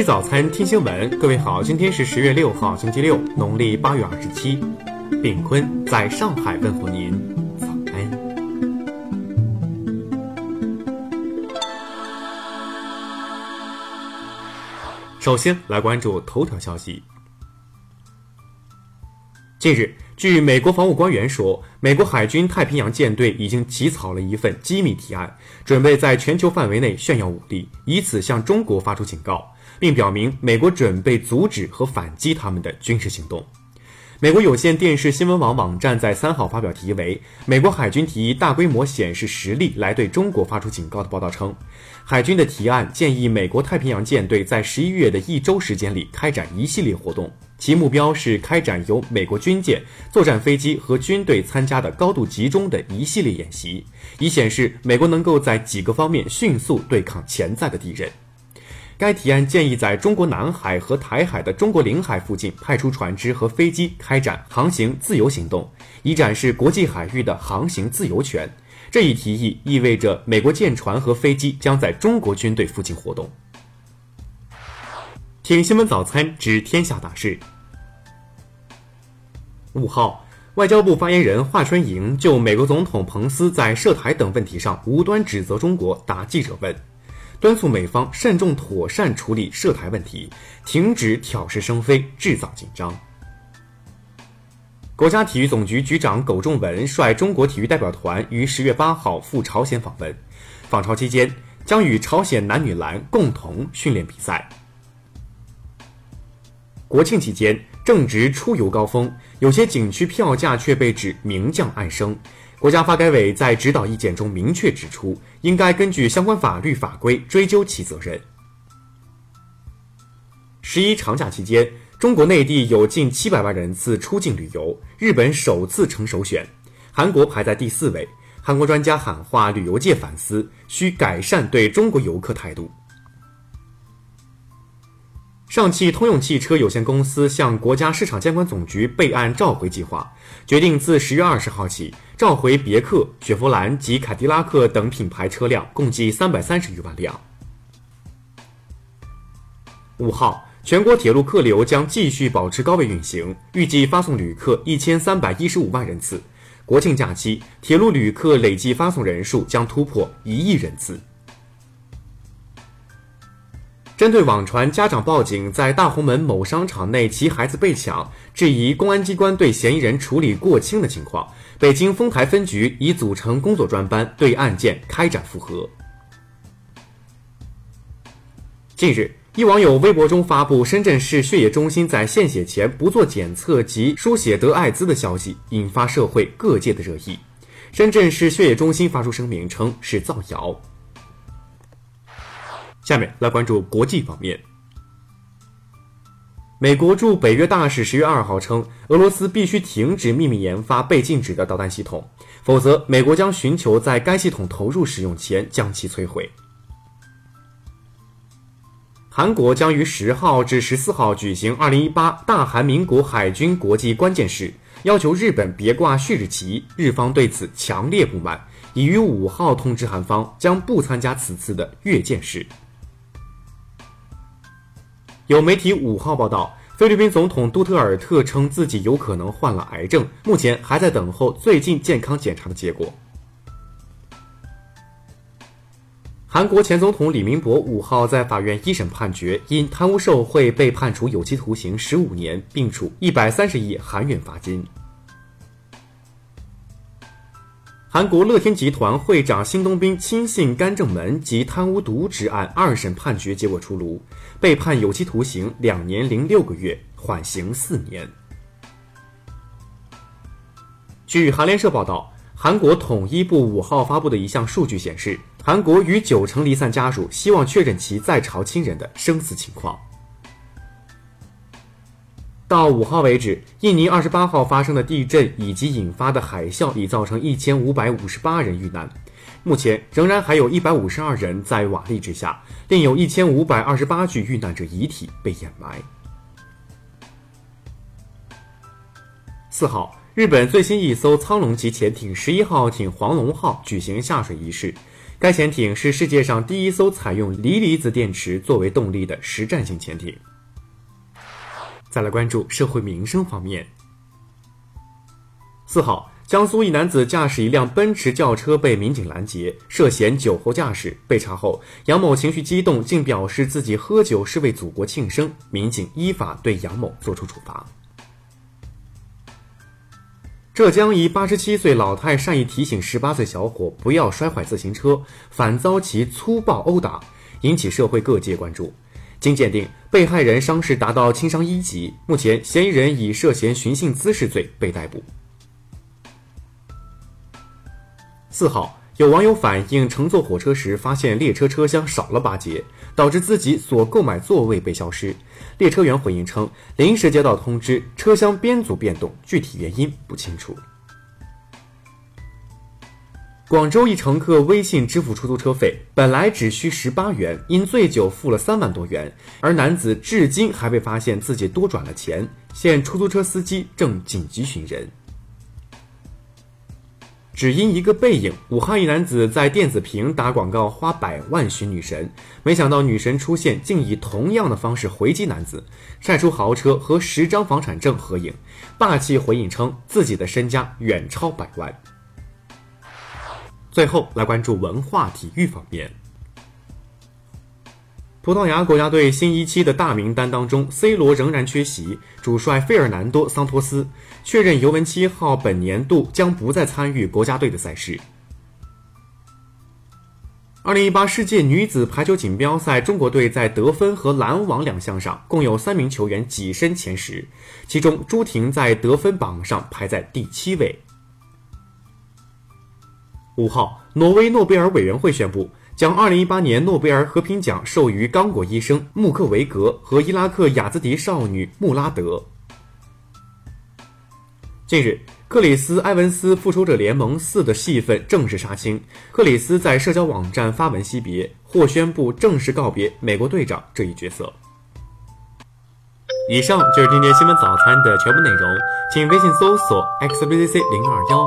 吃早餐，听新闻。各位好，今天是十月六号，星期六，农历八月二十七。炳坤在上海问候您，早安。首先来关注头条消息。近日，据美国防务官员说，美国海军太平洋舰队已经起草了一份机密提案，准备在全球范围内炫耀武力，以此向中国发出警告，并表明美国准备阻止和反击他们的军事行动。美国有线电视新闻网网站在三号发表题为《美国海军提议大规模显示实力来对中国发出警告》的报道称，海军的提案建议美国太平洋舰队在十一月的一周时间里开展一系列活动。其目标是开展由美国军舰、作战飞机和军队参加的高度集中的一系列演习，以显示美国能够在几个方面迅速对抗潜在的敌人。该提案建议在中国南海和台海的中国领海附近派出船只和飞机开展航行自由行动，以展示国际海域的航行自由权。这一提议意味着美国舰船和飞机将在中国军队附近活动。听新闻早餐知天下大事。五号，外交部发言人华春莹就美国总统彭斯在涉台等问题上无端指责中国答记者问，敦促美方慎重妥善处理涉台问题，停止挑事生非、制造紧张。国家体育总局局长苟仲文率中国体育代表团于十月八号赴朝鲜访问，访朝期间将与朝鲜男女篮共同训练比赛。国庆期间正值出游高峰，有些景区票价却被指明降暗升。国家发改委在指导意见中明确指出，应该根据相关法律法规追究其责任。十一长假期间，中国内地有近七百万人次出境旅游，日本首次成首选，韩国排在第四位。韩国专家喊话旅游界反思，需改善对中国游客态度。上汽通用汽车有限公司向国家市场监管总局备案召回计划，决定自十月二十号起召回别克、雪佛兰及凯迪拉克等品牌车辆，共计三百三十余万辆。五号，全国铁路客流将继续保持高位运行，预计发送旅客一千三百一十五万人次。国庆假期，铁路旅客累计发送人数将突破一亿人次。针对网传家长报警在大红门某商场内其孩子被抢，质疑公安机关对嫌疑人处理过轻的情况，北京丰台分局已组成工作专班对案件开展复核。近日，一网友微博中发布深圳市血液中心在献血前不做检测及输血得艾滋的消息，引发社会各界的热议。深圳市血液中心发出声明称是造谣。下面来关注国际方面。美国驻北约大使十月二号称，俄罗斯必须停止秘密研发被禁止的导弹系统，否则美国将寻求在该系统投入使用前将其摧毁。韩国将于十号至十四号举行二零一八大韩民国海军国际关键式，要求日本别挂旭日旗，日方对此强烈不满，已于五号通知韩方将不参加此次的阅舰式。有媒体五号报道，菲律宾总统杜特尔特称自己有可能患了癌症，目前还在等候最近健康检查的结果。韩国前总统李明博五号在法院一审判决，因贪污受贿被判处有期徒刑十五年，并处一百三十亿韩元罚金。韩国乐天集团会长辛东斌亲信干正门及贪污渎职案二审判决结果出炉，被判有期徒刑两年零六个月，缓刑四年。据韩联社报道，韩国统一部五号发布的一项数据显示，韩国逾九成离散家属希望确认其在朝亲人的生死情况。到五号为止，印尼二十八号发生的地震以及引发的海啸已造成一千五百五十八人遇难，目前仍然还有一百五十二人在瓦砾之下，另有一千五百二十八具遇难者遗体被掩埋。四号，日本最新一艘苍龙级潜艇十一号艇“黄龙号”举行下水仪式，该潜艇是世界上第一艘采用锂离子电池作为动力的实战性潜艇。再来关注社会民生方面。四号，江苏一男子驾驶一辆奔驰轿车被民警拦截，涉嫌酒后驾驶。被查后，杨某情绪激动，竟表示自己喝酒是为祖国庆生。民警依法对杨某作出处罚。浙江一八十七岁老太善意提醒十八岁小伙不要摔坏自行车，反遭其粗暴殴打，引起社会各界关注。经鉴定，被害人伤势达到轻伤一级，目前嫌疑人以涉嫌寻衅滋事罪被逮捕。四号，有网友反映乘坐火车时发现列车车厢少了八节，导致自己所购买座位被消失。列车员回应称，临时接到通知，车厢编组变动，具体原因不清楚。广州一乘客微信支付出租车费，本来只需十八元，因醉酒付了三万多元，而男子至今还未发现自己多转了钱，现出租车司机正紧急寻人。只因一个背影，武汉一男子在电子屏打广告花百万寻女神，没想到女神出现竟以同样的方式回击男子，晒出豪车和十张房产证合影，霸气回应称自己的身家远超百万。最后来关注文化体育方面。葡萄牙国家队新一期的大名单当中，C 罗仍然缺席，主帅费尔南多·桑托斯确认尤文七号本年度将不再参与国家队的赛事。二零一八世界女子排球锦标赛，中国队在得分和拦网两项上共有三名球员跻身前十，其中朱婷在得分榜上排在第七位。五号，挪威诺贝尔委员会宣布。将2018年诺贝尔和平奖授予刚果医生穆克维格和伊拉克雅兹迪少女穆拉德。近日，克里斯·埃文斯《复仇者联盟四》的戏份正式杀青，克里斯在社交网站发文惜别，或宣布正式告别美国队长这一角色。以上就是今天新闻早餐的全部内容，请微信搜索 xbcc 零二幺，